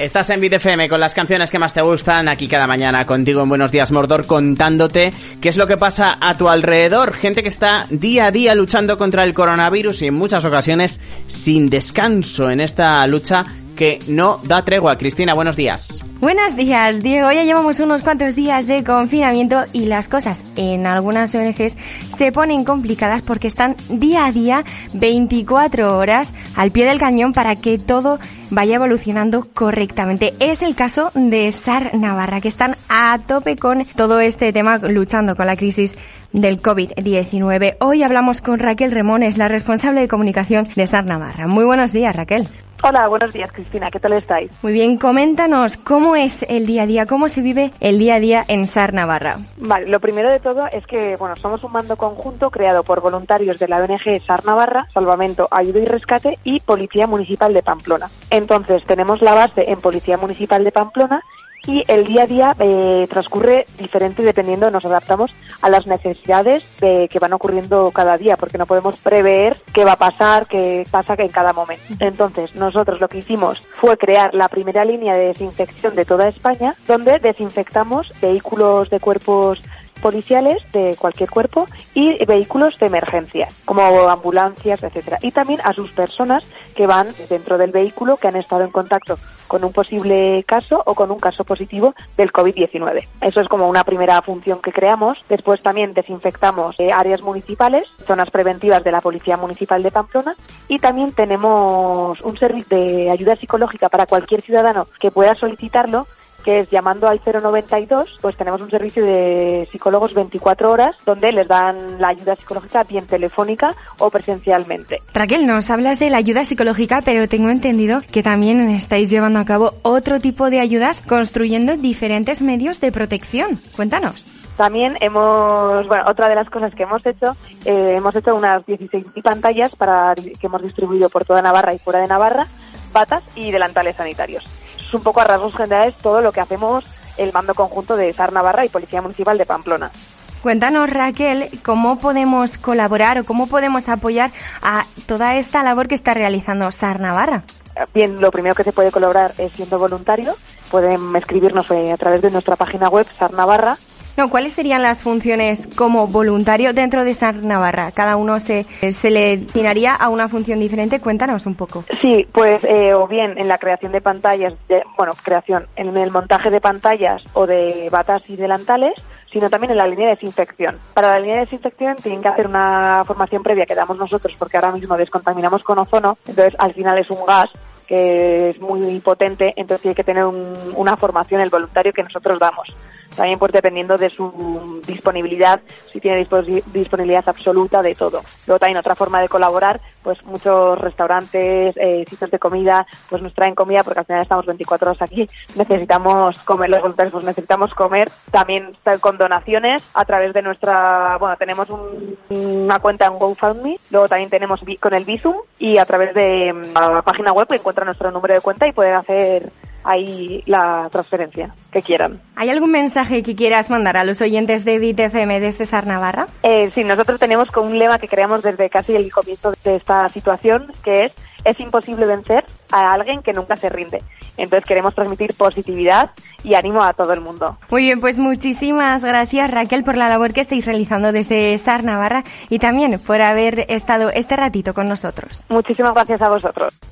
Estás en BitFM con las canciones que más te gustan, aquí cada mañana contigo en Buenos Días Mordor, contándote qué es lo que pasa a tu alrededor. Gente que está día a día luchando contra el coronavirus y en muchas ocasiones sin descanso en esta lucha que no da tregua. Cristina, buenos días. Buenos días, Diego. Ya llevamos unos cuantos días de confinamiento y las cosas en algunas ONGs se ponen complicadas porque están día a día 24 horas al pie del cañón para que todo vaya evolucionando correctamente. Es el caso de SAR Navarra, que están a tope con todo este tema luchando con la crisis del COVID-19. Hoy hablamos con Raquel Remones, la responsable de comunicación de SAR Navarra. Muy buenos días, Raquel. Hola, buenos días, Cristina. ¿Qué tal estáis? Muy bien, coméntanos cómo es el día a día, cómo se vive el día a día en SAR Navarra. Vale, lo primero de todo es que, bueno, somos un mando conjunto creado por voluntarios de la ONG SAR Navarra, Salvamento, Ayuda y Rescate y Policía Municipal de Pamplona. Entonces, tenemos la base en Policía Municipal de Pamplona y el día a día eh, transcurre diferente dependiendo, nos adaptamos a las necesidades de, que van ocurriendo cada día, porque no podemos prever qué va a pasar, qué pasa en cada momento. Entonces, nosotros lo que hicimos fue crear la primera línea de desinfección de toda España, donde desinfectamos vehículos de cuerpos policiales de cualquier cuerpo y vehículos de emergencia, como ambulancias, etcétera. Y también a sus personas que van dentro del vehículo que han estado en contacto con un posible caso o con un caso positivo del COVID-19. Eso es como una primera función que creamos. Después también desinfectamos eh, áreas municipales, zonas preventivas de la Policía Municipal de Pamplona y también tenemos un servicio de ayuda psicológica para cualquier ciudadano que pueda solicitarlo que es llamando al 092, pues tenemos un servicio de psicólogos 24 horas donde les dan la ayuda psicológica bien telefónica o presencialmente. Raquel, nos hablas de la ayuda psicológica, pero tengo entendido que también estáis llevando a cabo otro tipo de ayudas construyendo diferentes medios de protección. Cuéntanos. También hemos, bueno, otra de las cosas que hemos hecho, eh, hemos hecho unas 16 pantallas para que hemos distribuido por toda Navarra y fuera de Navarra, batas y delantales sanitarios es un poco a rasgos generales todo lo que hacemos el mando conjunto de SAR Navarra y Policía Municipal de Pamplona. Cuéntanos, Raquel, cómo podemos colaborar o cómo podemos apoyar a toda esta labor que está realizando SAR Navarra. Bien, lo primero que se puede colaborar es siendo voluntario. Pueden escribirnos eh, a través de nuestra página web SAR Navarra ¿cuáles serían las funciones como voluntario dentro de SAR Navarra? Cada uno se, se le destinaría a una función diferente. Cuéntanos un poco. Sí, pues eh, o bien en la creación de pantallas, de, bueno, creación, en el montaje de pantallas o de batas y delantales, sino también en la línea de desinfección. Para la línea de desinfección tienen que hacer una formación previa que damos nosotros porque ahora mismo descontaminamos con ozono, entonces al final es un gas que es muy potente, entonces tiene que tener una formación el voluntario que nosotros damos también pues dependiendo de su disponibilidad, si tiene disponibilidad absoluta de todo. Luego también otra forma de colaborar, pues muchos restaurantes, eh, sitios de comida, pues nos traen comida porque al final estamos 24 horas aquí, necesitamos comer, los voluntarios pues necesitamos comer, también con donaciones a través de nuestra, bueno, tenemos una cuenta en GoFundMe, luego también tenemos con el Visum y a través de mm, la página web encuentran nuestro número de cuenta y pueden hacer ahí la transferencia que quieran. ¿Hay algún mensaje que quieras mandar a los oyentes de BitFM de César Navarra? Eh, sí, nosotros tenemos con un lema que creamos desde casi el comienzo de esta situación, que es es imposible vencer a alguien que nunca se rinde. Entonces queremos transmitir positividad y ánimo a todo el mundo. Muy bien, pues muchísimas gracias Raquel por la labor que estáis realizando desde SAR Navarra y también por haber estado este ratito con nosotros. Muchísimas gracias a vosotros.